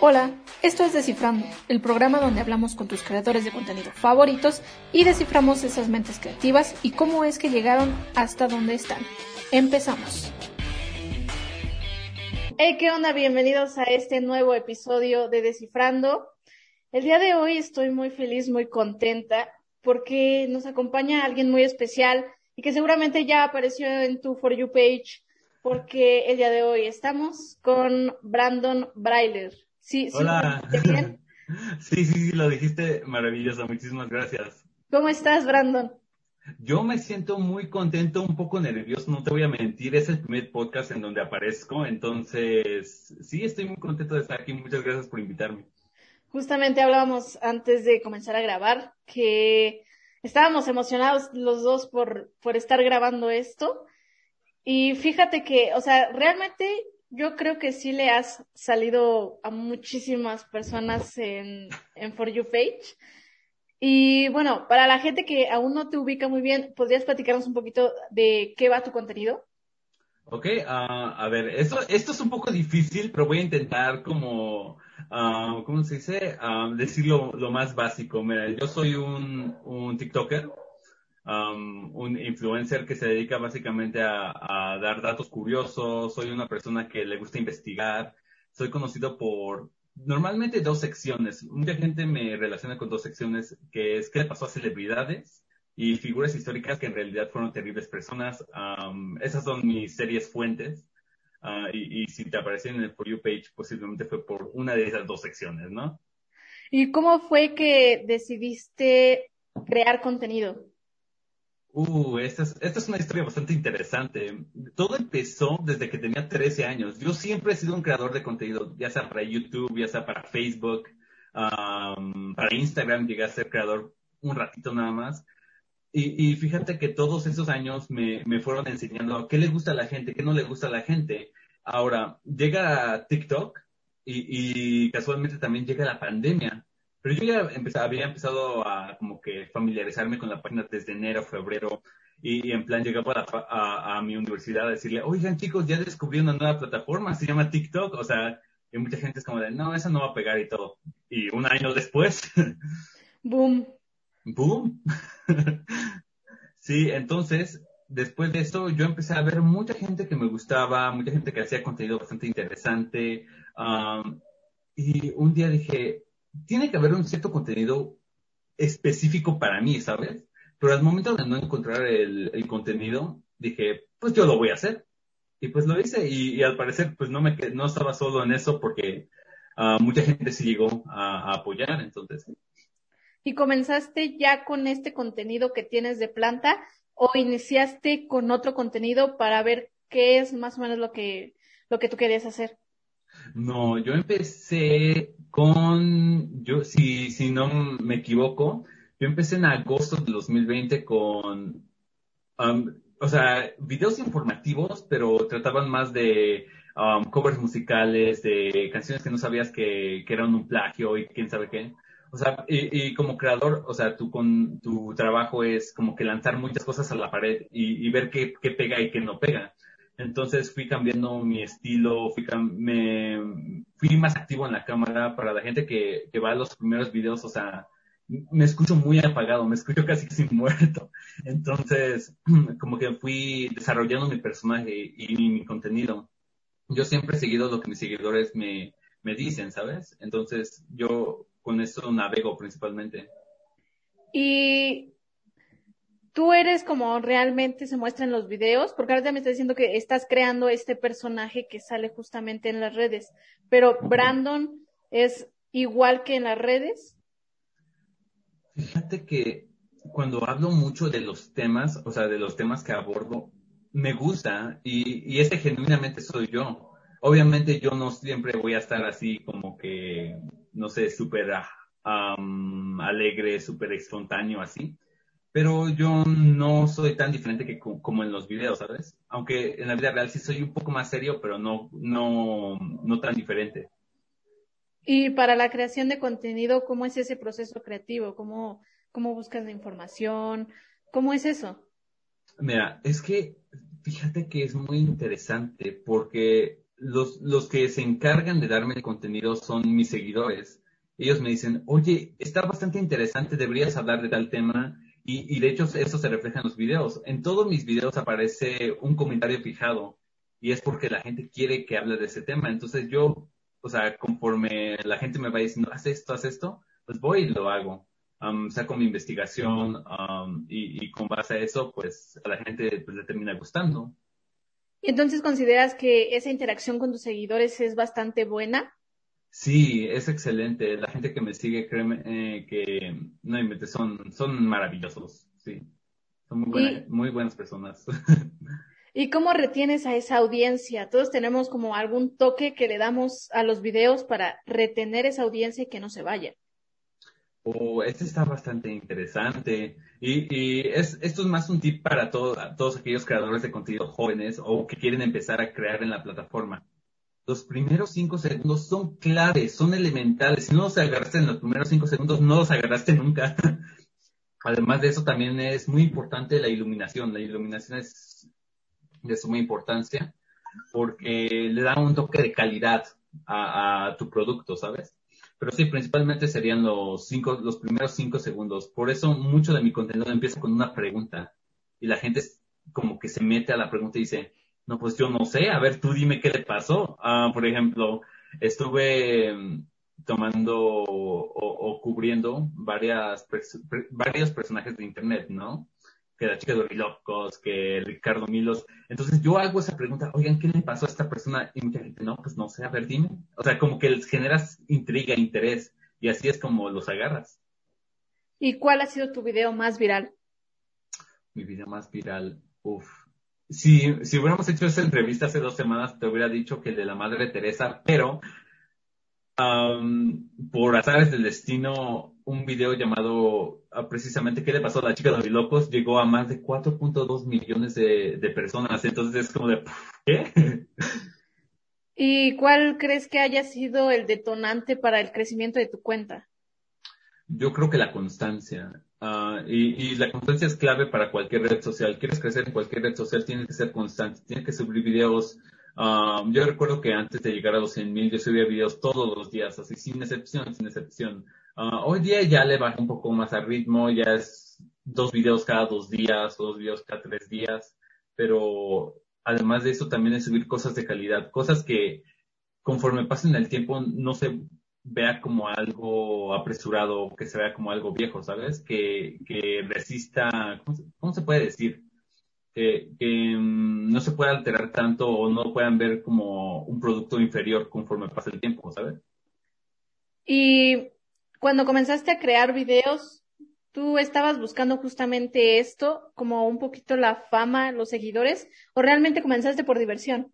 Hola, esto es Descifrando, el programa donde hablamos con tus creadores de contenido favoritos y desciframos esas mentes creativas y cómo es que llegaron hasta donde están. Empezamos. Hey, ¿qué onda? Bienvenidos a este nuevo episodio de Descifrando. El día de hoy estoy muy feliz, muy contenta porque nos acompaña alguien muy especial y que seguramente ya apareció en tu For You page porque el día de hoy estamos con Brandon Brailer. Sí, Hola. ¿sí, bien? sí, sí, sí, lo dijiste maravilloso. Muchísimas gracias. ¿Cómo estás, Brandon? Yo me siento muy contento, un poco nervioso, no te voy a mentir. Es el primer podcast en donde aparezco, entonces sí, estoy muy contento de estar aquí. Muchas gracias por invitarme. Justamente hablábamos antes de comenzar a grabar que estábamos emocionados los dos por, por estar grabando esto. Y fíjate que, o sea, realmente yo creo que sí le has salido a muchísimas personas en, en For You Page. Y bueno, para la gente que aún no te ubica muy bien, ¿podrías platicarnos un poquito de qué va tu contenido? Ok, uh, a ver, esto, esto es un poco difícil, pero voy a intentar como, uh, ¿cómo se dice? Uh, decirlo lo más básico. Mira, yo soy un, un TikToker um, un influencer que se dedica básicamente a, dar datos curiosos, soy una persona que le gusta investigar, soy conocido por normalmente dos secciones. Mucha gente me relaciona con dos secciones, que es qué le pasó a celebridades y figuras históricas que en realidad fueron terribles personas. Um, esas son mis series fuentes. Uh, y, si te aparecen en el For You page, posiblemente fue por una de esas dos secciones, ¿no? ¿Y cómo fue que decidiste crear contenido? Uh, esta es, esta es una historia bastante interesante. Todo empezó desde que tenía 13 años. Yo siempre he sido un creador de contenido, ya sea para YouTube, ya sea para Facebook, para Instagram llegué a ser creador un ratito nada más. Y, y fíjate que todos esos años me, me, fueron enseñando qué le gusta a la gente, qué no le gusta a la gente. Ahora, llega TikTok y, y casualmente también llega la pandemia. Pero yo ya había empezado a como que familiarizarme con la página desde enero, febrero, y, en plan llegaba a, a, mi universidad a decirle, oigan chicos, ya descubrí una nueva plataforma, se llama TikTok, o sea, y mucha gente es como de, no, esa no va a pegar y todo. Y un año después, boom. Boom. sí, entonces, después de eso, yo empecé a ver mucha gente que me gustaba, mucha gente que hacía contenido bastante interesante. Um, y un día dije, tiene que haber un cierto contenido específico para mí, ¿sabes? Pero al momento de no encontrar el, contenido, dije, pues yo lo voy a hacer. Y pues lo hice y, al parecer pues no me no estaba solo en eso porque uh, mucha gente sí llegó a, apoyar, entonces. ¿Y comenzaste ya con este contenido que tienes de planta o iniciaste con otro contenido para ver qué es más o menos lo que, lo que tú querías hacer? No, yo empecé con, yo, si, si no me equivoco, yo empecé en agosto de 2020 con, um, o sea, videos informativos, pero trataban más de um, covers musicales, de canciones que no sabías que, que eran un plagio y quién sabe qué. O sea, y, y, como creador, o sea, tú con tu trabajo es como que lanzar muchas cosas a la pared y, y ver qué, qué pega y qué no pega. Entonces fui cambiando mi estilo, fui, me, fui más activo en la cámara para la gente que, que va a los primeros videos, o sea, me escucho muy apagado, me escucho casi sin muerto. Entonces, como que fui desarrollando mi personaje y, mi contenido. Yo siempre he seguido lo que mis seguidores me, me dicen, ¿sabes? Entonces, yo con eso navego principalmente. Y tú eres como realmente se muestra en los videos, porque ahora me estás diciendo que estás creando este personaje que sale justamente en las redes, pero Brandon es igual que en las redes. Fíjate que cuando hablo mucho de los temas, o sea, de los temas que abordo, me gusta y, y ese genuinamente soy yo. Obviamente yo no siempre voy a estar así como que, no sé, súper alegre, súper espontáneo así pero yo no soy tan diferente que como en los videos, ¿sabes? Aunque en la vida real sí soy un poco más serio, pero no, no, no tan diferente. Y para la creación de contenido, ¿cómo es ese proceso creativo? ¿Cómo, cómo buscas la información? ¿Cómo es eso? Mira, es que fíjate que es muy interesante porque los, los que se encargan de darme el contenido son mis seguidores. Ellos me dicen, oye, está bastante interesante, deberías hablar de tal tema. Y, de hecho eso se refleja en los videos. En todos mis videos aparece un comentario fijado y es porque la gente quiere que hable de ese tema. Entonces yo, o sea, conforme la gente me va diciendo, haz esto, haz esto, pues voy y lo hago. Um, saco mi investigación um, y, con base a eso, pues a la gente pues, le termina gustando. ¿Y entonces consideras que esa interacción con tus seguidores es bastante buena? Sí, es excelente. La gente que me sigue, créeme eh, que no inventes, son, son maravillosos. Sí, son muy, buena, muy buenas personas. ¿Y cómo retienes a esa audiencia? Todos tenemos como algún toque que le damos a los videos para retener esa audiencia y que no se vaya. Oh, este está bastante interesante. Y, y es, esto es más un tip para todo, todos aquellos creadores de contenido jóvenes o que quieren empezar a crear en la plataforma. Los primeros cinco segundos son claves, son elementales. Si no los agarraste en los primeros cinco segundos, no los agarraste nunca. Además de eso, también es muy importante la iluminación. La iluminación es de suma importancia porque le da un toque de calidad a, tu producto, ¿sabes? Pero sí, principalmente serían los cinco, los primeros cinco segundos. Por eso mucho de mi contenido empieza con una pregunta. Y la gente como que se mete a la pregunta y dice, no, pues yo no sé, a ver, tú dime qué le pasó. Ah, por ejemplo, estuve mm, tomando o, o cubriendo varias, varios personajes de internet, ¿no? que la chica de Locos, que Ricardo Milos. Entonces yo hago esa pregunta, oigan, ¿qué le pasó a esta persona? Y mucha gente, no, pues no sé, a ver, dime. O sea, como que les generas intriga, interés, y así es como los agarras. ¿Y cuál ha sido tu video más viral? Mi video más viral, uff. Si, si hubiéramos hecho esa entrevista hace dos semanas, te hubiera dicho que el de la Madre Teresa, pero um, por azares del destino, un video llamado ah, precisamente ¿Qué le pasó a la chica de los locos? Llegó a más de 4.2 millones de, de, personas. Entonces es como de, ¿qué? ¿Y cuál crees que haya sido el detonante para el crecimiento de tu cuenta? Yo creo que la constancia. Uh, y, y, la constancia es clave para cualquier red social. Quieres crecer en cualquier red social, tienes que ser constante. Tienes que subir videos. Uh, yo recuerdo que antes de llegar a los 100 mil, yo subía videos todos los días, así sin excepción, sin excepción. Uh, hoy día ya le bajé un poco más al ritmo, ya es dos videos cada dos días, dos videos cada tres días, pero además de eso también es subir cosas de calidad, cosas que conforme pasen el tiempo no se vea como algo apresurado, que se vea como algo viejo, ¿sabes? Que, que resista, ¿cómo se, cómo se puede decir? Que, que um, no se pueda alterar tanto o no puedan ver como un producto inferior conforme pasa el tiempo, ¿sabes? Y cuando comenzaste a crear videos, ¿tú estabas buscando justamente esto, como un poquito la fama, los seguidores, o realmente comenzaste por diversión?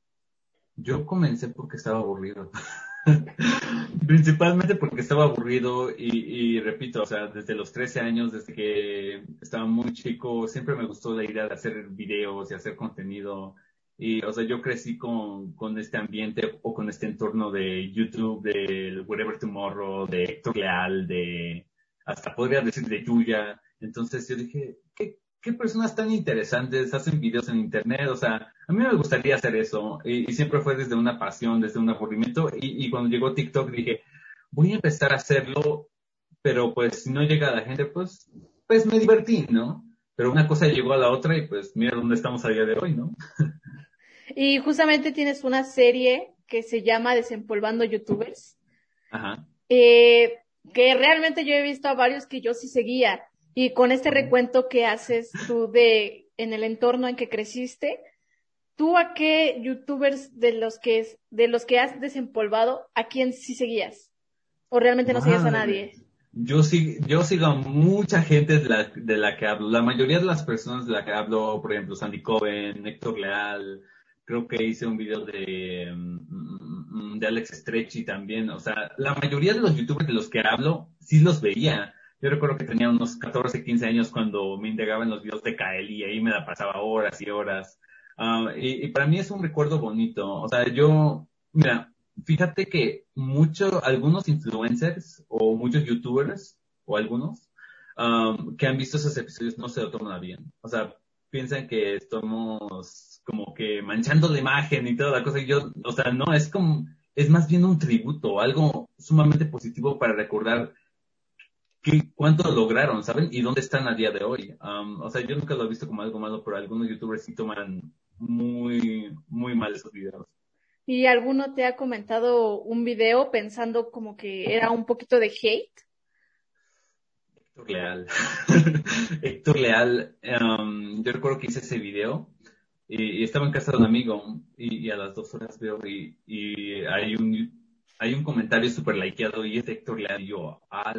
Yo comencé porque estaba aburrido. Principalmente porque estaba aburrido y, y, repito, o sea, desde los 13 años, desde que estaba muy chico, siempre me gustó la idea de hacer videos y hacer contenido y, o sea, yo crecí con, con este ambiente o con este entorno de YouTube, de Whatever Tomorrow, de Héctor Leal, de, hasta podría decir de Yuya. Entonces yo dije, ¿qué, qué personas tan interesantes hacen videos en internet? O sea, a mí me gustaría hacer eso. Y, y siempre fue desde una pasión, desde un aburrimiento. Y, y cuando llegó TikTok dije, voy a empezar a hacerlo, pero pues si no llega a la gente, pues, pues me divertí, ¿no? Pero una cosa llegó a la otra y pues mira dónde estamos a día de hoy, ¿no? Y justamente tienes una serie que se llama Desempolvando YouTubers. Ajá. Eh, que realmente yo he visto a varios que yo sí seguía. Y con este recuento que haces tú de en el entorno en que creciste, ¿tú a qué youtubers de los que de los que has desempolvado, a quién sí seguías? ¿O realmente no seguías a nadie? Yo sí, yo sigo a mucha gente de la, de la que hablo. La mayoría de las personas de la que hablo, por ejemplo, Sandy Cohen, Héctor Leal, creo que hice un video de, mm, de Alex Stretchy también. O sea, la mayoría de los youtubers de los que hablo, sí los veía. Yo recuerdo que tenía unos 14, 15 años cuando me indagaba en los videos de Kael y ahí me la pasaba horas y horas. Uh, y, y, para mí es un recuerdo bonito. O sea, yo, mira, fíjate que muchos, algunos influencers o muchos youtubers o algunos um, que han visto esos episodios no se lo toman bien. O sea, piensan que estamos como que manchando la imagen y toda la cosa. Y yo, o sea, no, es como, es más bien un tributo, algo sumamente positivo para recordar qué, cuánto lograron, ¿saben? Y dónde están a día de hoy. Um, o sea, yo nunca lo he visto como algo malo, pero algunos youtubers sí toman muy, muy mal esos videos. ¿Y alguno te ha comentado un video pensando como que era un poquito de hate? Héctor Leal. Héctor Leal, um, yo recuerdo que hice ese video y, estaba en casa de un amigo y, a las dos horas veo y, y hay un hay un comentario súper likeado y es Héctor Leal y yo, ah,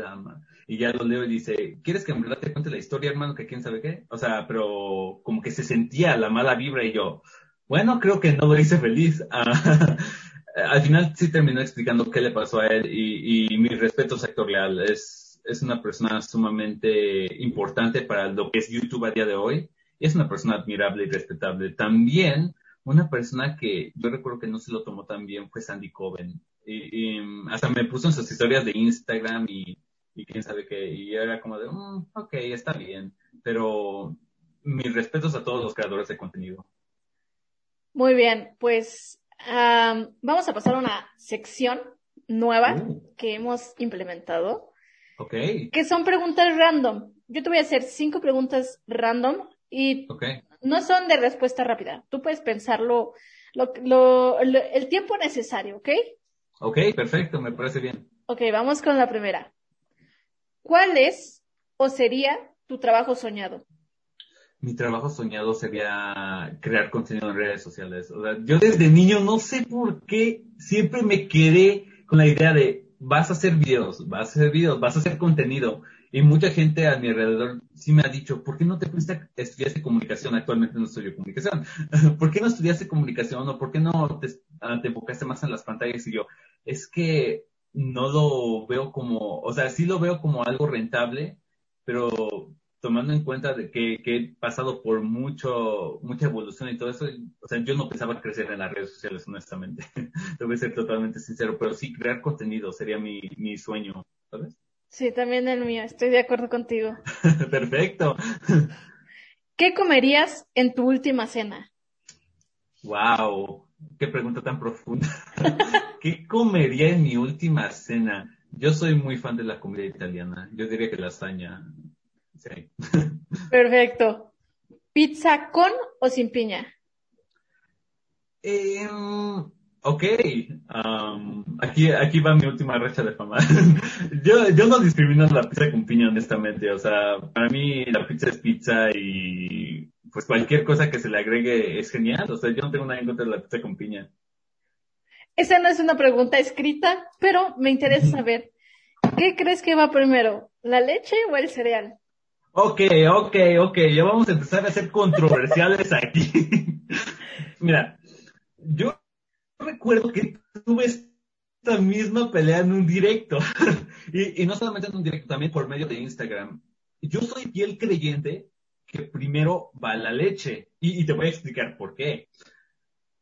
Y ya lo leo y dice, ¿quieres que en verdad te cuente la historia, hermano? Que quién sabe qué. O sea, pero como que se sentía la mala vibra y yo, bueno, creo que no lo hice feliz. al final sí terminó explicando qué le pasó a él y, y mis respetos a Héctor Leal. Es, es una persona sumamente importante para lo que es YouTube a día de hoy y es una persona admirable y respetable. También una persona que yo recuerdo que no se lo tomó tan bien fue Sandy Coven. Y, hasta me puso en sus historias de Instagram y, y quién sabe qué. Y era como de, mm, ok, está bien. Pero mis respetos a todos los creadores de contenido. Muy bien, pues vamos a pasar a una sección nueva uh. que hemos implementado. Ok. Que son preguntas random. Yo te voy a hacer cinco preguntas random y no son de respuesta rápida. Tú puedes pensarlo lo, lo, el tiempo necesario, ¿ok? Ok, perfecto, me parece bien. Ok, vamos con la primera. ¿Cuál es o sería tu trabajo soñado? mi trabajo soñado sería crear contenido en redes sociales. O sea, yo desde niño no sé por qué siempre me quedé con la idea de vas a hacer videos, vas a hacer videos, vas a hacer contenido. Y mucha gente a mi alrededor sí me ha dicho, ¿por qué no te fuiste a estudiar comunicación? Actualmente no estudio comunicación. ¿Por qué no estudiaste comunicación o por qué no te, ah, te enfocaste más en las pantallas? Y yo, es que no lo veo como, o sea, sí lo veo como algo rentable, pero tomando en cuenta de que, he pasado por mucho, mucha evolución y todo eso, o sea, yo no pensaba crecer en las redes sociales, honestamente. A ser totalmente sincero, pero sí, crear contenido sería mi, mi sueño, ¿sabes? Sí, también el mío, estoy de acuerdo contigo. Perfecto. ¿Qué comerías en tu última cena? Wow, qué pregunta tan profunda. ¿Qué comería en mi última cena? Yo soy muy fan de la comida italiana. Yo diría que lasaña. Perfecto. ¿Pizza con o sin piña? Eh, ok. aquí, aquí va mi última racha de fama. yo, yo no discrimino la pizza con piña, honestamente. O sea, para mí la pizza es pizza y pues cualquier cosa que se le agregue es genial. O sea, yo no tengo nada en contra de la pizza con piña. Esa no es una pregunta escrita, pero me interesa saber, ¿qué crees que va primero, la leche o el cereal? Ok, ok, ok, ya vamos a empezar a ser controversiales aquí. Mira, yo recuerdo que tuve esta misma pelea en un directo. y, no solamente en un directo, también por medio de Instagram. Yo soy fiel creyente que primero va la leche. Y, te voy a explicar por qué.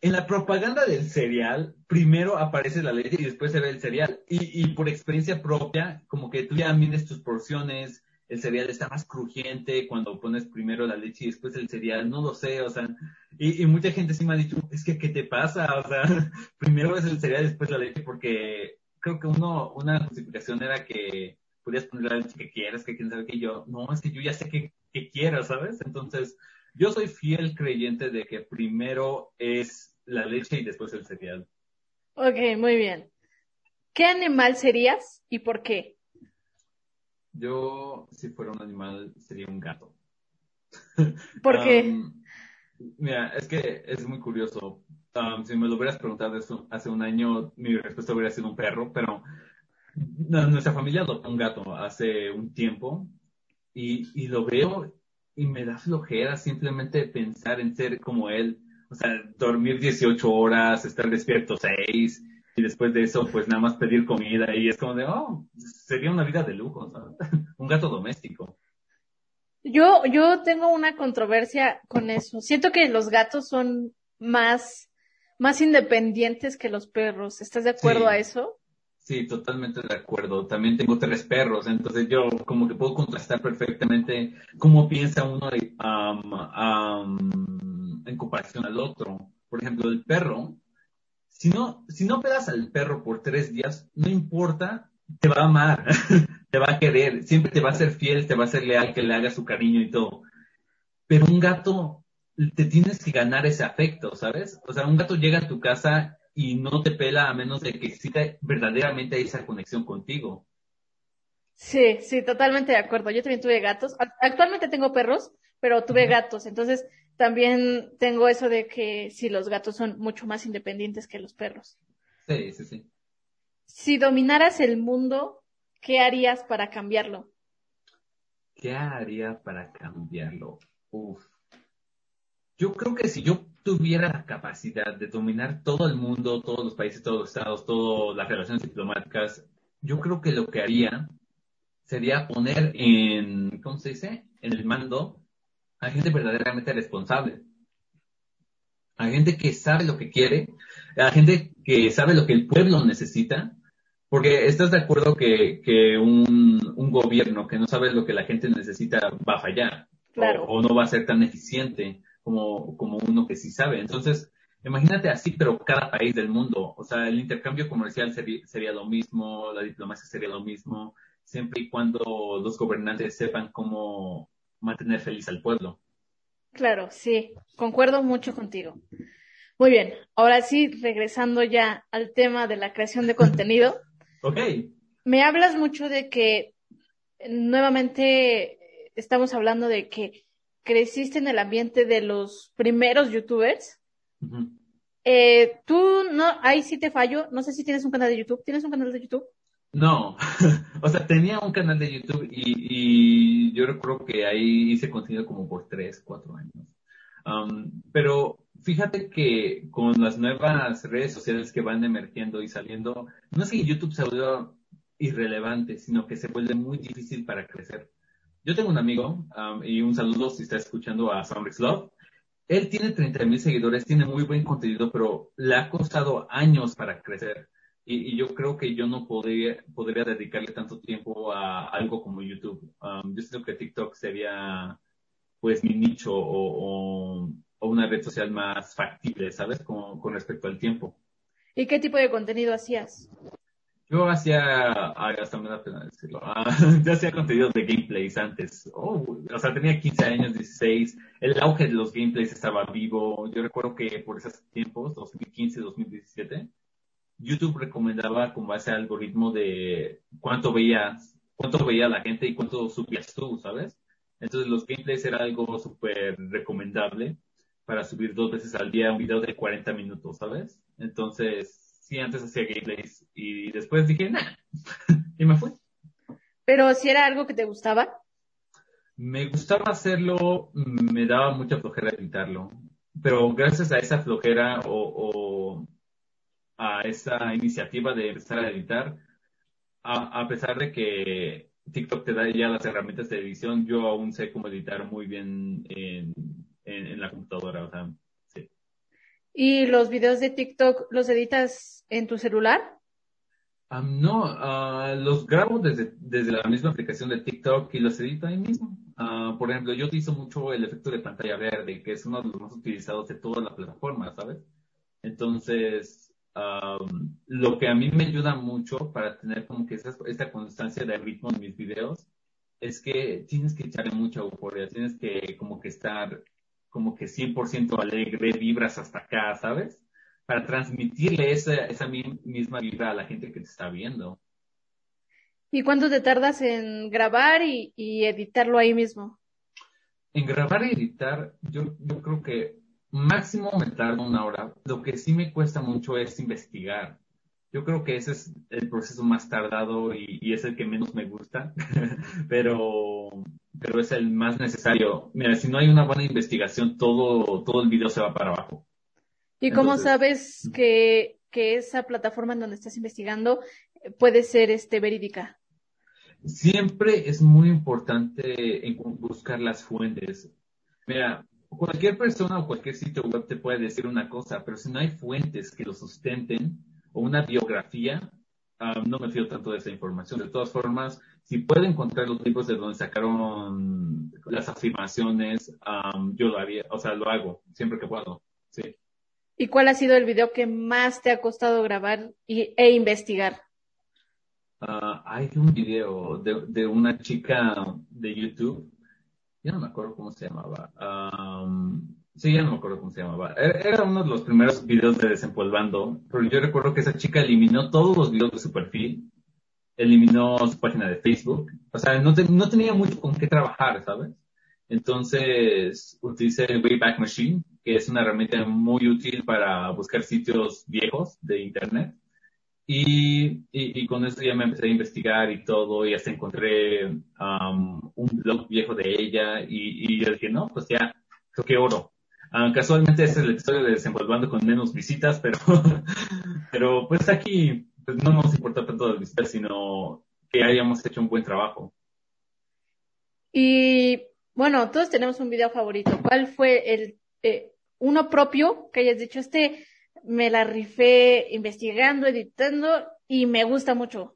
En la propaganda del cereal, primero aparece la leche y después se ve el cereal. Y, y por experiencia propia, como que tú ya mides tus porciones, el cereal está más crujiente cuando pones primero la leche y después el cereal, no lo sé, o sea, y, mucha gente sí me ha dicho, es que, ¿qué te pasa? O sea, primero es el cereal después la leche, porque creo que uno, una justificación era que podías poner la leche que quieras, que quién sabe que yo, no, es que yo ya sé que, que quiero, ¿sabes? Entonces, yo soy fiel creyente de que primero es la leche y después el cereal. Ok, muy bien. ¿Qué animal serías y por qué? Yo, si fuera un animal, sería un gato. ¿Por qué? mira, es que es muy curioso. si me lo hubieras preguntado eso hace un año, mi respuesta hubiera sido un perro, pero nuestra familia adoptó un gato hace un tiempo y, y lo veo y me da flojera simplemente pensar en ser como él. O sea, dormir 18 horas, estar despierto 6, y después de eso, pues nada más pedir comida y es como de, oh, sería una vida de lujo, ¿sabes? Un gato doméstico. Yo, yo tengo una controversia con eso. Siento que los gatos son más, más independientes que los perros. ¿Estás de acuerdo a eso? Sí, totalmente de acuerdo. También tengo tres perros, entonces yo como que puedo contrastar perfectamente cómo piensa uno en comparación al otro. Por ejemplo, el perro, si no, si no pegas al perro por tres días, no importa, te va a amar, te va a querer, siempre te va a ser fiel, te va a ser leal, que le haga su cariño y todo. Pero un gato, te tienes que ganar ese afecto, ¿sabes? O sea, un gato llega a tu casa y no te pela a menos de que exista verdaderamente esa conexión contigo. Sí, sí, totalmente de acuerdo. Yo también tuve gatos. Actualmente tengo perros, pero tuve gatos. Entonces, también tengo eso de que sí, los gatos son mucho más independientes que los perros. Sí, sí, sí. Si dominaras el mundo, ¿qué harías para cambiarlo? ¿Qué haría para cambiarlo? Uf. Yo creo que si yo tuviera la capacidad de dominar todo el mundo, todos los países, todos los estados, todas las relaciones diplomáticas, yo creo que lo que haría sería poner en, ¿cómo se dice? En el mando a gente verdaderamente responsable. A gente que sabe lo que quiere, a gente que sabe lo que el pueblo necesita, porque estás de acuerdo que, que un, un gobierno que no sabe lo que la gente necesita va a fallar. Claro. o no va a ser tan eficiente como, como uno que sí sabe. Entonces, imagínate así, pero cada país del mundo. O sea, el intercambio comercial sería, sería lo mismo, la diplomacia sería lo mismo, siempre y cuando los gobernantes sepan cómo mantener feliz al pueblo. Claro, sí, concuerdo mucho contigo. Muy bien, ahora sí, regresando ya al tema de la creación de contenido. ok. Me hablas mucho de que nuevamente estamos hablando de que creciste en el ambiente de los primeros youtubers. eh, tú no, ahí sí te fallo, no sé si tienes un canal de YouTube. ¿Tienes un canal de YouTube? No, o sea, tenía un canal de YouTube y, yo recuerdo que ahí hice contenido como por tres, cuatro años. Um, pero fíjate que con las nuevas redes sociales que van emergiendo y saliendo, no es que YouTube se vuelva irrelevante, sino que se vuelve muy difícil para crecer. Yo tengo un amigo, um, y un saludo si está escuchando a Soundrix Love. Él tiene 30 mil seguidores, tiene muy buen contenido, pero le ha costado años para crecer. Y, y, yo creo que yo no podría, podría dedicarle tanto tiempo a algo como YouTube. Um, yo creo que TikTok sería, pues, mi nicho o, o, o una red social más factible, ¿sabes? Con, con respecto al tiempo. ¿Y qué tipo de contenido hacías? Yo hacía, hasta me da pena decirlo, yo hacía contenidos de gameplays antes. Oh, o sea, tenía 15 años, 16. El auge de los gameplays estaba vivo. Yo recuerdo que por esos tiempos, 2015, 2017, YouTube recomendaba con base al algoritmo de cuánto veías, cuánto veía la gente y cuánto subías tú, ¿sabes? Entonces los gameplays era algo súper recomendable para subir dos veces al día un video de 40 minutos, ¿sabes? Entonces, sí, antes hacía gameplays y después dije, nah, y me fui. Pero si era algo que te gustaba. Me gustaba hacerlo, me daba mucha flojera editarlo, pero gracias a esa flojera o, o a esa iniciativa de empezar a editar, a, a, pesar de que TikTok te da ya las herramientas de edición, yo aún sé cómo editar muy bien en, en, en la computadora, o sea, sí. ¿Y los videos de TikTok los editas en tu celular? Um, no, uh, los grabo desde, desde la misma aplicación de TikTok y los edito ahí mismo. Uh, por ejemplo, yo utilizo mucho el efecto de pantalla verde, que es uno de los más utilizados de toda la plataforma, ¿sabes? Entonces, um, lo que a mí me ayuda mucho para tener como que esa, esta constancia de ritmo en mis videos es que tienes que echarle mucha euforia, tienes que como que estar como que 100% alegre, vibras hasta acá, ¿sabes? Para transmitirle esa, esa misma vibra a la gente que te está viendo. ¿Y cuánto te tardas en grabar y, y editarlo ahí mismo? En grabar y editar, yo, yo creo que máximo me tardo una hora. Lo que sí me cuesta mucho es investigar. Yo creo que ese es el proceso más tardado y, y es el que menos me gusta, pero, pero es el más necesario. Mira, si no hay una buena investigación, todo, todo el video se va para abajo. ¿Y cómo sabes que, que esa plataforma en donde estás investigando puede ser este verídica? Siempre es muy importante en buscar las fuentes. Mira, cualquier persona o cualquier sitio web te puede decir una cosa, pero si no hay fuentes que lo sustenten o una biografía, um, no me fío tanto de esa información. De todas formas, si puedo encontrar los libros de donde sacaron las afirmaciones, um, yo lo haría, o sea, lo hago siempre que puedo. Sí. ¿Y cuál ha sido el video que más te ha costado grabar y, e investigar? Uh, hay un video de, de, una chica de YouTube, ya no me acuerdo cómo se llamaba. Um, sí, ya no me acuerdo cómo se llamaba. Era, uno de los primeros videos de Desempolvando, pero yo recuerdo que esa chica eliminó todos los videos de su perfil, eliminó su página de Facebook, o sea, no, no tenía mucho con qué trabajar, ¿sabes? Entonces utilicé el Wayback Machine, que es una herramienta muy útil para buscar sitios viejos de Internet. Y, y, con eso ya me empecé a investigar y todo, y hasta encontré um, un blog viejo de ella, y, y yo dije, no, pues ya, toqué oro. Um, casualmente es el episodio de Desenvolvando con menos visitas, pero, pero pues aquí pues no nos importa tanto las visitas, sino que hayamos hecho un buen trabajo. Y bueno, todos tenemos un video favorito. ¿Cuál fue el eh, uno propio que hayas dicho, este me la rifé investigando, editando y me gusta mucho?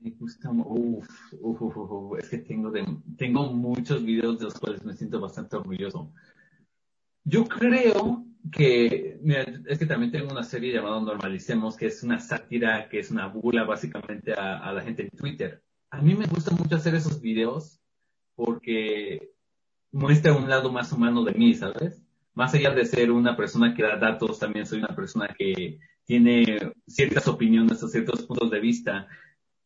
Me gusta, uff, uf, uf, es que tengo, de, tengo muchos videos de los cuales me siento bastante orgulloso. Yo creo que, es que también tengo una serie llamada Normalicemos, que es una sátira, que es una burla básicamente a, a la gente en Twitter. A mí me gusta mucho hacer esos videos porque muestra un lado más humano de mí, ¿sabes? Más allá de ser una persona que da datos, también soy una persona que tiene ciertas opiniones o ciertos puntos de vista.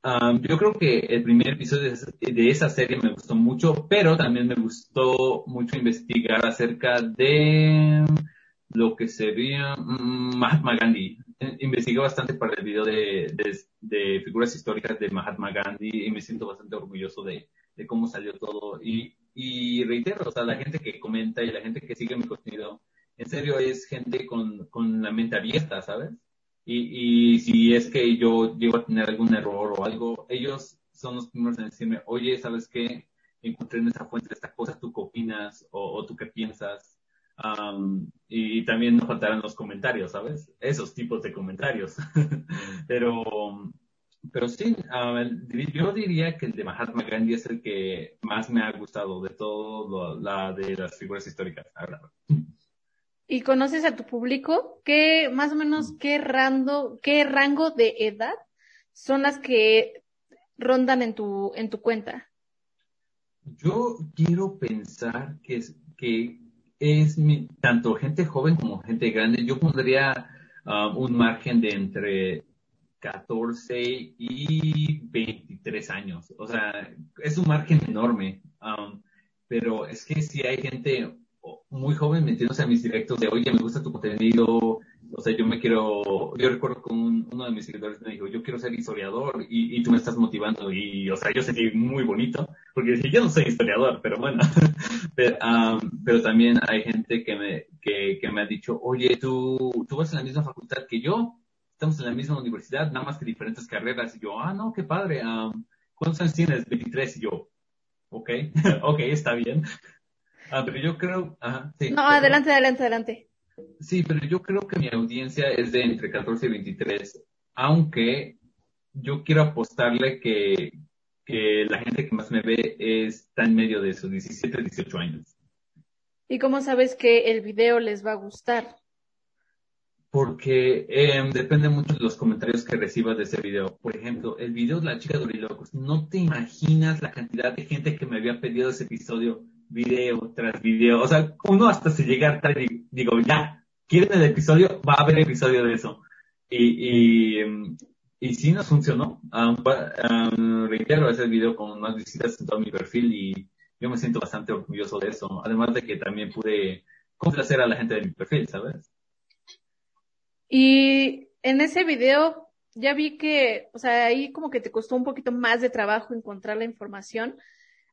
Um, yo creo que el primer episodio de esa serie me gustó mucho, pero también me gustó mucho investigar acerca de lo que sería mm, Mahatma Gandhi. Eh, investigué bastante para el video de, de, de, figuras históricas de Mahatma Gandhi y me siento bastante orgulloso de, de cómo salió todo. Y, y reitero, o sea, la gente que comenta y la gente que sigue mi contenido, en serio es gente con, con la mente abierta, ¿sabes? Y, y si es que yo llego a tener algún error o algo, ellos son los primeros en decirme, oye, ¿sabes qué? Encontré en esta fuente esta cosa, ¿tú qué opinas? O, o tú qué piensas? Um, y también no faltarán los comentarios, ¿sabes? Esos tipos de comentarios. Pero pero sí, yo diría que el de Mahatma Gandhi es el que más me ha gustado de todo la de las figuras históricas. ¿Y conoces a tu público? ¿Qué, más o menos, qué rango, qué rango de edad son las que rondan en tu, en tu cuenta? Yo quiero pensar que es, que es mi, tanto gente joven como gente grande. Yo pondría um, un margen de entre 14 y 23 años. O sea, es un margen enorme. Um, pero es que si hay gente muy joven metiéndose a mis directos de, oye, me gusta tu contenido, o sea, yo me quiero, yo recuerdo con uno de mis seguidores me dijo, yo quiero ser historiador y, y, tú me estás motivando y, o sea, yo sentí muy bonito, porque yo no soy historiador, pero bueno, pero, um, pero, también hay gente que me, que, que me ha dicho, oye, tú, tú vas en la misma facultad que yo, estamos en la misma universidad, nada más que diferentes carreras. Y yo, ah, no, qué padre. ¿Cuántos años tienes? 23. Y yo, ok, ok, está bien. Ah, pero yo creo, ajá, sí. No, adelante, adelante, adelante. Sí, pero yo creo que mi audiencia es de entre 14 y 23, aunque yo quiero apostarle que, que la gente que más me ve está en medio de esos 17, 18 años. ¿Y cómo sabes que el video les va a gustar? Porque eh, depende mucho de los comentarios que recibas de ese video. Por ejemplo, el video de la chica de Orilocos, no te imaginas la cantidad de gente que me había pedido ese episodio, video tras video. O sea, uno hasta se llega a y digo, ya, quieren el episodio, va a haber episodio de eso. Y, y, y sí nos funcionó. Um, um, reitero, ese video con más visitas en todo mi perfil y yo me siento bastante orgulloso de eso. Además de que también pude complacer a la gente de mi perfil, ¿sabes? Y en ese video ya vi que, o sea, ahí como que te costó un poquito más de trabajo encontrar la información.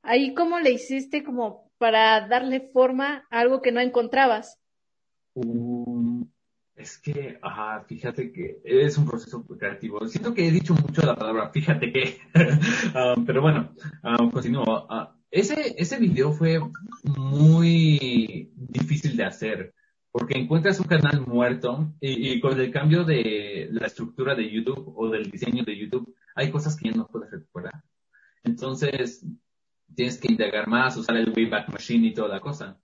Ahí cómo le hiciste como para darle forma a algo que no encontrabas. Es que, ajá, fíjate que es un proceso creativo. Siento que he dicho mucho la palabra, fíjate que, um, pero bueno, um, continúo. Uh, ese, ese video fue muy difícil de hacer porque encuentras un canal muerto y, con el cambio de la estructura de YouTube o del diseño de YouTube, hay cosas que ya no puedes recuperar. Entonces, tienes que indagar más, usar el Wayback Machine y toda la cosa.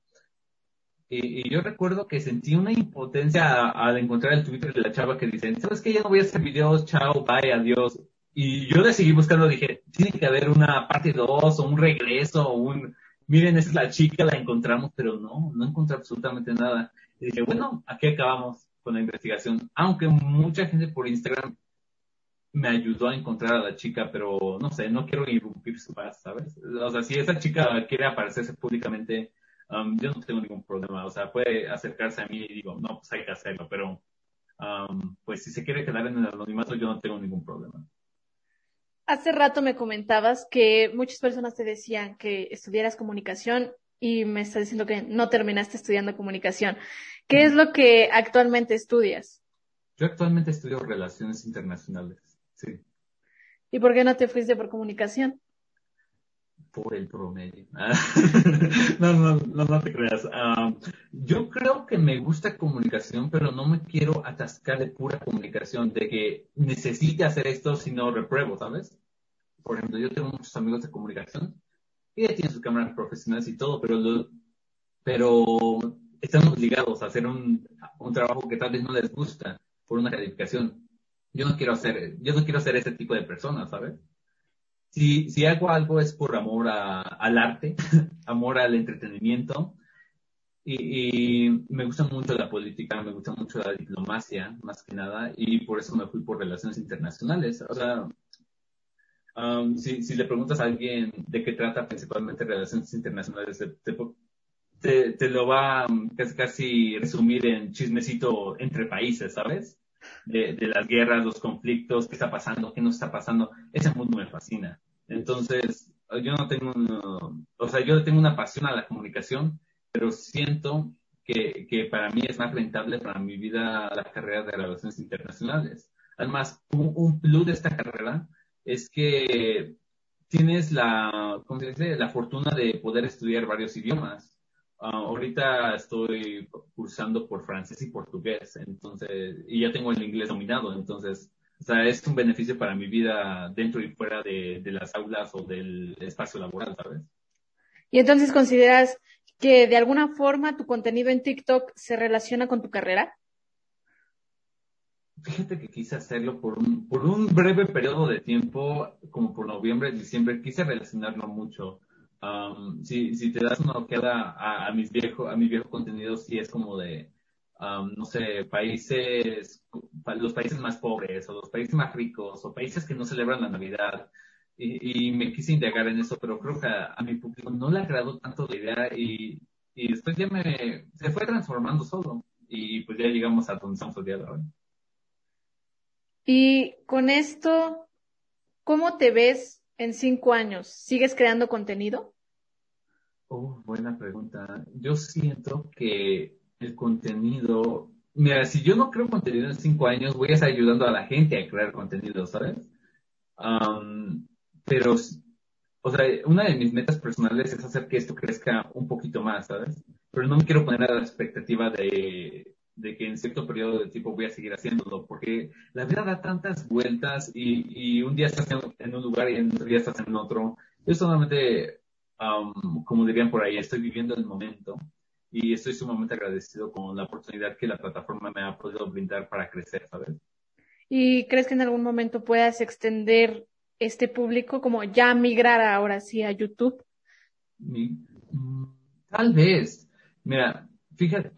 Y, yo recuerdo que sentí una impotencia al encontrar el Twitter de la chava que dice, ¿sabes qué? Ya no voy a hacer videos, chao, bye, adiós. Y yo le seguí buscando, dije, tiene que haber una parte 2 o un regreso o un, miren, esa es la chica, la encontramos, pero no, no encontré absolutamente nada. Y dije, bueno, aquí acabamos con la investigación. Aunque mucha gente por Instagram me ayudó a encontrar a la chica, pero no sé, no quiero irrumpir su paz, ¿sabes? O sea, si esa chica quiere aparecerse públicamente, um, yo no tengo ningún problema. O sea, puede acercarse a mí y digo, no, pues hay que hacerlo, pero um, pues si se quiere quedar en el anonimato, yo no tengo ningún problema. Hace rato me comentabas que muchas personas te decían que estudiaras comunicación y me estás diciendo que no terminaste estudiando comunicación. ¿Qué es lo que actualmente estudias? Yo actualmente estudio relaciones internacionales, sí. ¿Y por qué no te fuiste por comunicación? Por el promedio. no, no, no, no te creas. Yo creo que me gusta comunicación, pero no me quiero atascar de pura comunicación, de que necesite hacer esto si no repruebo, ¿sabes? Por ejemplo, yo tengo muchos amigos de comunicación ella tiene sus cámaras profesionales y todo, pero, pero están obligados a hacer un, un trabajo que tal vez no les gusta por una calificación. Yo no quiero hacer, yo no quiero ser ese tipo de persona, ¿sabes? Si, si hago algo es por amor al arte, amor al entretenimiento, y, y, me gusta mucho la política, me gusta mucho la diplomacia, más que nada, y por eso me fui por relaciones internacionales. O sea, Um, si, si, le preguntas a alguien de qué trata principalmente relaciones internacionales, te, te, lo va um, casi, casi resumir en chismecito entre países, ¿sabes? De, de, las guerras, los conflictos, qué está pasando, qué no está pasando. Ese mundo me fascina. Entonces, yo no tengo, o sea, yo tengo una pasión a la comunicación, pero siento que, que para mí es más rentable para mi vida la carrera de relaciones internacionales. Además, un, un plus de esta carrera es que tienes la, ¿cómo se dice? la fortuna de poder estudiar varios idiomas. Ah, ahorita estoy cursando por francés y portugués, entonces, y ya tengo el inglés dominado, entonces, o sea, es un beneficio para mi vida dentro y fuera de, de las aulas o del espacio laboral, ¿sabes? Y entonces consideras que de alguna forma tu contenido en TikTok se relaciona con tu carrera? Fíjate que quise hacerlo por un, por un breve periodo de tiempo, como por noviembre, diciembre, quise relacionarlo mucho. Um, si, si te das una ojeada a, a, mis viejos, a mi viejo contenido, sí es como de, um, no sé, países, los países más pobres, o los países más ricos, o países que no celebran la Navidad. Y, y me quise indagar en eso, pero creo que a, a mi público no le agradó tanto la idea y, y después ya me, se fue transformando solo. Y pues ya llegamos a donde estamos el día de hoy. Y con esto, ¿cómo te ves en cinco años? ¿Sigues creando contenido? Oh, buena pregunta. Yo siento que el contenido, mira, si yo no creo contenido en cinco años, voy a estar ayudando a la gente a crear contenido, ¿sabes? pero, o sea, una de mis metas personales es hacer que esto crezca un poquito más, ¿sabes? Pero no me quiero poner a la expectativa de de que en cierto periodo de tiempo voy a seguir haciéndolo, porque la vida da tantas vueltas y, y un día estás en, un lugar y en otro día estás en otro. Yo solamente, como dirían por ahí, estoy viviendo el momento y estoy sumamente agradecido con la oportunidad que la plataforma me ha podido brindar para crecer, ¿sabes? ¿Y crees que en algún momento puedas extender este público como ya migrar ahora sí a YouTube? Mm, tal vez. Mira, Fíjate,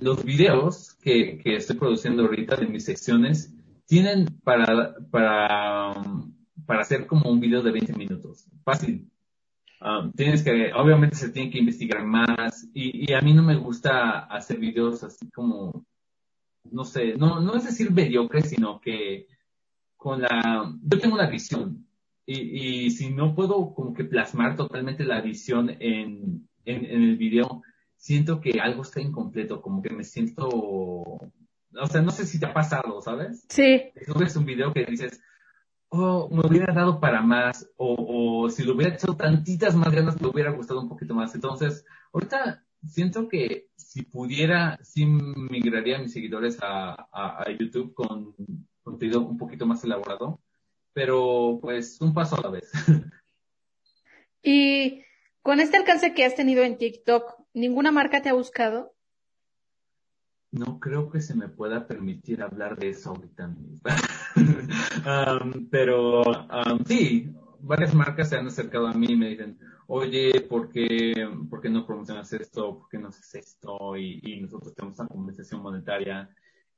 los videos que, estoy produciendo ahorita de mis secciones tienen para, para, para hacer como un video de 20 minutos. Fácil. tienes que, obviamente se tiene que investigar más y, a mí no me gusta hacer videos así como, no sé, no, no es decir mediocre, sino que con la, yo tengo una visión y, y si no puedo como que plasmar totalmente la visión en, en, en el video, siento que algo está incompleto, como que me siento, o sea, no sé si te ha pasado, ¿sabes? Sí. Subes un video que dices, oh, me hubiera dado para más, o, o si lo hubiera hecho tantitas más ganas, me hubiera gustado un poquito más. Entonces, ahorita siento que si pudiera, sí migraría a mis seguidores a, a, YouTube con contenido un poquito más elaborado, pero pues un paso a la vez. Y con este alcance que has tenido en TikTok, ¿ninguna marca te ha buscado? No creo que se me pueda permitir hablar de eso ahorita mismo. Um, pero um, sí, varias marcas se han acercado a mí y me dicen, oye, ¿por qué, ¿por qué no promocionas esto? ¿Por qué no haces esto? Y, nosotros tenemos una compensación monetaria.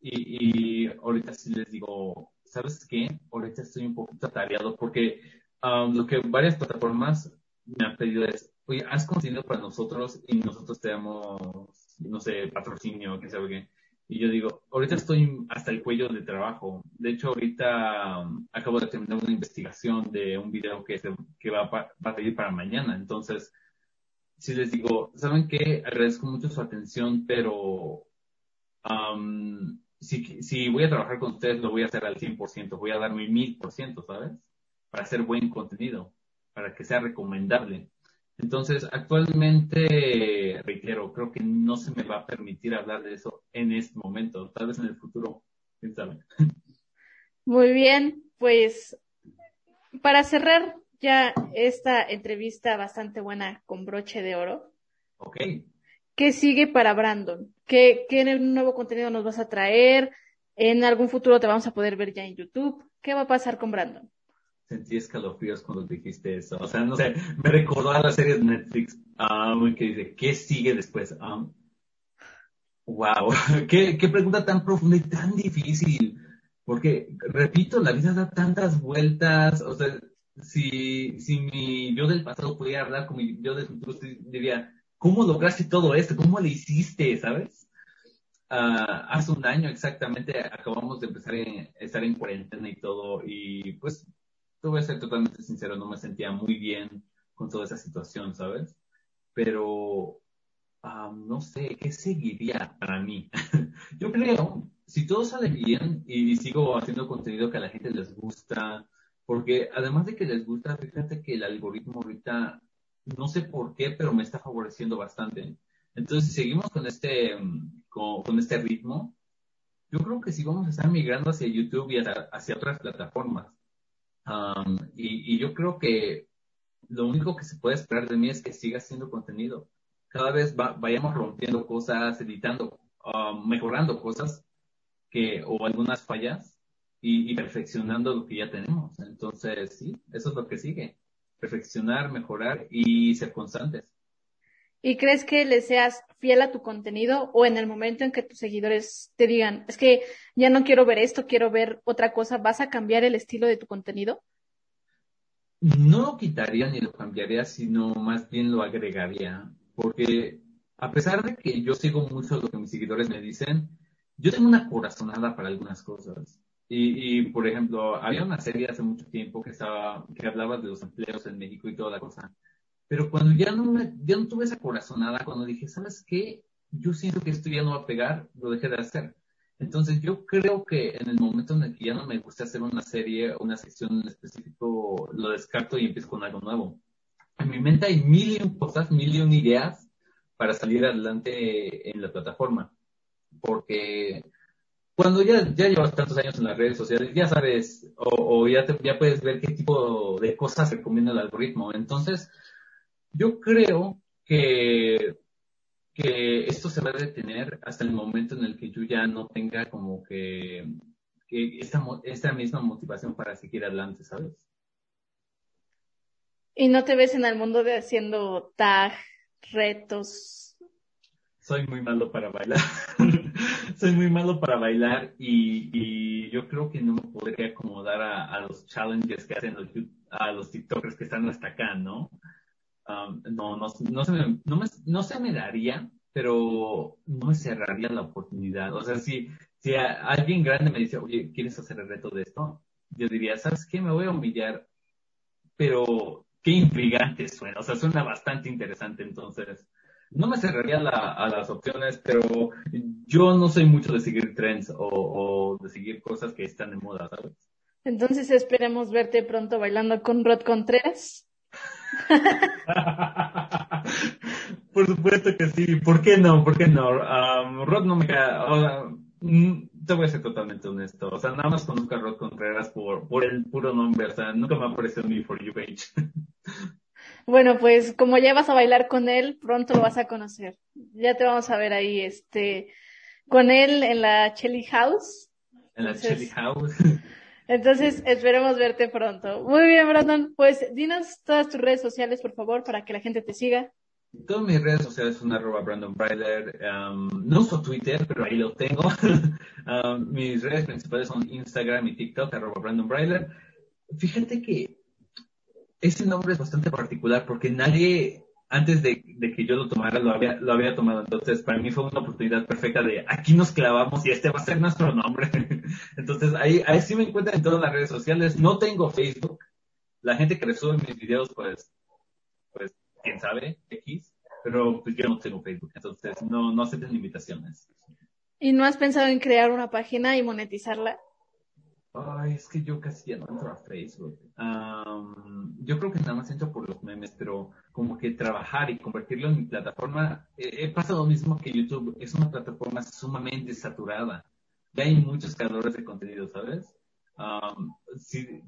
Y, ahorita sí les digo, ¿sabes qué? Ahorita estoy un poquito atareado porque um, lo que varias plataformas me han pedido es, oye, haz contenido para nosotros y nosotros te damos, no sé, patrocinio, qué sabe qué. Y yo digo, ahorita estoy hasta el cuello de trabajo. De hecho, ahorita um, acabo de terminar una investigación de un video que, que va, va a salir para mañana. Entonces, si les digo, ¿saben qué? Agradezco mucho su atención, pero um, si, si voy a trabajar con ustedes, lo voy a hacer al 100%. Voy a dar mi 1000%, ¿sabes? Para hacer buen contenido, para que sea recomendable. Entonces, actualmente, reitero, creo que no se me va a permitir hablar de eso en este momento, tal vez en el futuro, quién sabe. Muy bien, pues para cerrar ya esta entrevista bastante buena con broche de oro. Ok. ¿Qué sigue para Brandon? ¿Qué, qué nuevo contenido nos vas a traer? ¿En algún futuro te vamos a poder ver ya en YouTube? ¿Qué va a pasar con Brandon? Sentí escalofríos cuando dijiste eso. O sea, no sé, me recordó a la serie de Netflix um, que dice, ¿qué sigue después? Um, wow, ¿Qué, qué pregunta tan profunda y tan difícil. Porque, repito, la vida da tantas vueltas. O sea, si, si mi yo del pasado pudiera hablar con mi yo del futuro, diría, ¿cómo lograste todo esto? ¿Cómo le hiciste? ¿Sabes? Uh, hace un año exactamente acabamos de empezar a estar en cuarentena y todo y pues te voy a ser totalmente sincero, no me sentía muy bien con toda esa situación, ¿sabes? Pero no sé, ¿qué seguiría para mí? Yo creo, si todo sale bien y sigo haciendo contenido que a la gente les gusta, porque además de que les gusta, fíjate que el algoritmo ahorita, no sé por qué, pero me está favoreciendo bastante. Entonces, si seguimos con este, con, con este ritmo, yo creo que sí vamos a estar migrando hacia YouTube y hacia otras plataformas y, yo creo que lo único que se puede esperar de mí es que siga haciendo contenido. Cada vez vayamos rompiendo cosas, editando, mejorando cosas que, o algunas fallas y, perfeccionando lo que ya tenemos. Entonces, sí, eso es lo que sigue. Perfeccionar, mejorar y ser constantes. ¿Y crees que le seas fiel a tu contenido o en el momento en que tus seguidores te digan, es que ya no quiero ver esto, quiero ver otra cosa, vas a cambiar el estilo de tu contenido? No lo quitaría ni lo cambiaría, sino más bien lo agregaría. Porque a pesar de que yo sigo mucho lo que mis seguidores me dicen, yo tengo una corazonada para algunas cosas. Y, y, por ejemplo, había una serie hace mucho tiempo que estaba, que hablaba de los empleos en México y toda la cosa. Pero cuando ya no, me, ya no tuve esa corazonada, cuando dije, ¿sabes qué? Yo siento que esto ya no va a pegar, lo dejé de hacer. Entonces yo creo que en el momento en el que ya no me gusta hacer una serie o una sección en específico, lo descarto y empiezo con algo nuevo. En mi mente hay mil y un cosas, mil y un ideas para salir adelante en la plataforma. Porque cuando ya, ya llevas tantos años en las redes sociales, ya sabes, o, ya, ya puedes ver qué tipo de cosas recomienda el algoritmo. Entonces, yo creo que, que esto se va a detener hasta el momento en el que yo ya no tenga como que, que esta, esta misma motivación para seguir adelante, ¿sabes? ¿Y no te ves en el mundo de haciendo tag, retos? Soy muy malo para bailar. Soy muy malo para bailar y, y, yo creo que no me podría acomodar a, a los challenges que hacen los, a los TikTokers que están hasta acá, ¿no? Um, no, no, no, se me, no, me, no se me daría, pero no me cerraría la oportunidad. O sea, si, si alguien grande me dice, oye, ¿quieres hacer el reto de esto? Yo diría, ¿sabes qué? Me voy a humillar, pero qué intrigante suena. O sea, suena bastante interesante. Entonces, no me cerraría a las opciones, pero yo no soy mucho de seguir trends o, de seguir cosas que están de moda. Entonces esperemos verte pronto bailando con Rod Contreras. Por supuesto que sí. ¿Por qué no? ¿Por qué no? Um, Rod no me cae. Mm, te voy a ser totalmente honesto. O sea, nada más conozco a Rod Contreras por, por el puro nombre. O sea, nunca me ha aparecido en mi For You page. Bueno, pues como ya vas a bailar con él, pronto lo vas a conocer. Ya te vamos a ver ahí, este, con él en la Chelly House. En la Chelly House. Entonces, esperemos verte pronto. Muy bien, Brandon. Pues dinos todas tus redes sociales, por favor, para que la gente te siga. Todas mis redes sociales son arroba Brandon. Um, no uso Twitter, pero ahí lo tengo. Um, mis redes principales son Instagram y TikTok, arroba Brandon. Fíjate que ese nombre es bastante particular porque nadie antes de, que yo lo tomara lo había, lo había tomado. Entonces, para mí fue una oportunidad perfecta de aquí nos clavamos y este va a ser nuestro nombre. Entonces, ahí, ahí sí me encuentran en todas las redes sociales. No tengo Facebook. La gente que resube mis videos, pues, pues, quién sabe, X. Pero pues yo no tengo Facebook. Entonces, no, no acepten invitaciones. ¿Y no has pensado en crear una página y monetizarla? Ay, es que yo casi ya no entro a Facebook. yo creo que nada más entro por los memes, pero como que trabajar y convertirlo en mi plataforma, he pasado lo mismo que YouTube. Es una plataforma sumamente saturada. Ya hay muchos creadores de contenido, ¿sabes?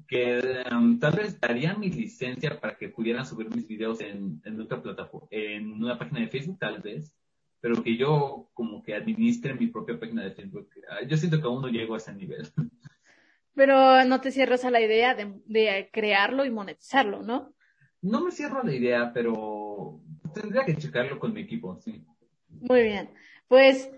que tal vez daría mi licencia para que pudieran subir mis videos en, en otra plataforma, en una página de Facebook, tal vez, pero que yo como que administre mi propia página de Facebook. Ah, yo siento que aún no llego a ese nivel. Pero no te cierras a la idea de, crearlo y monetizarlo, ¿no? No me cierro a la idea, pero tendría que checarlo con mi equipo, sí. Muy bien. Pues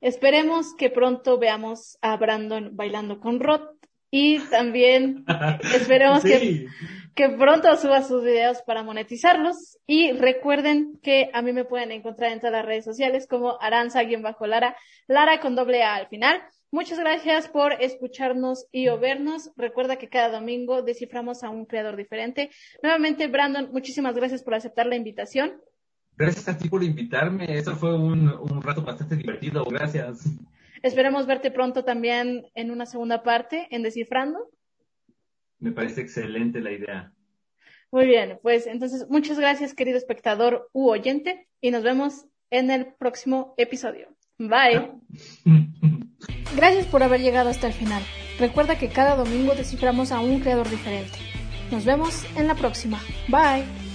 esperemos que pronto veamos a Brandon bailando con Rod y también esperemos que, que pronto suba sus videos para monetizarlos y recuerden que a mí me pueden encontrar en todas las redes sociales como aranza-lara, Lara con doble A al final. Muchas gracias por escucharnos y o vernos. Recuerda que cada domingo desciframos a un creador diferente. Nuevamente, Brandon, muchísimas gracias por aceptar la invitación. Gracias a ti por invitarme. Eso fue un, un rato bastante divertido. Gracias. Esperemos verte pronto también en una segunda parte en Descifrando. Me parece excelente la idea. Muy bien, pues entonces muchas gracias querido espectador u oyente y nos vemos en el próximo episodio. Bye. Gracias por haber llegado hasta el final. Recuerda que cada domingo desciframos a un creador diferente. Nos vemos en la próxima. Bye.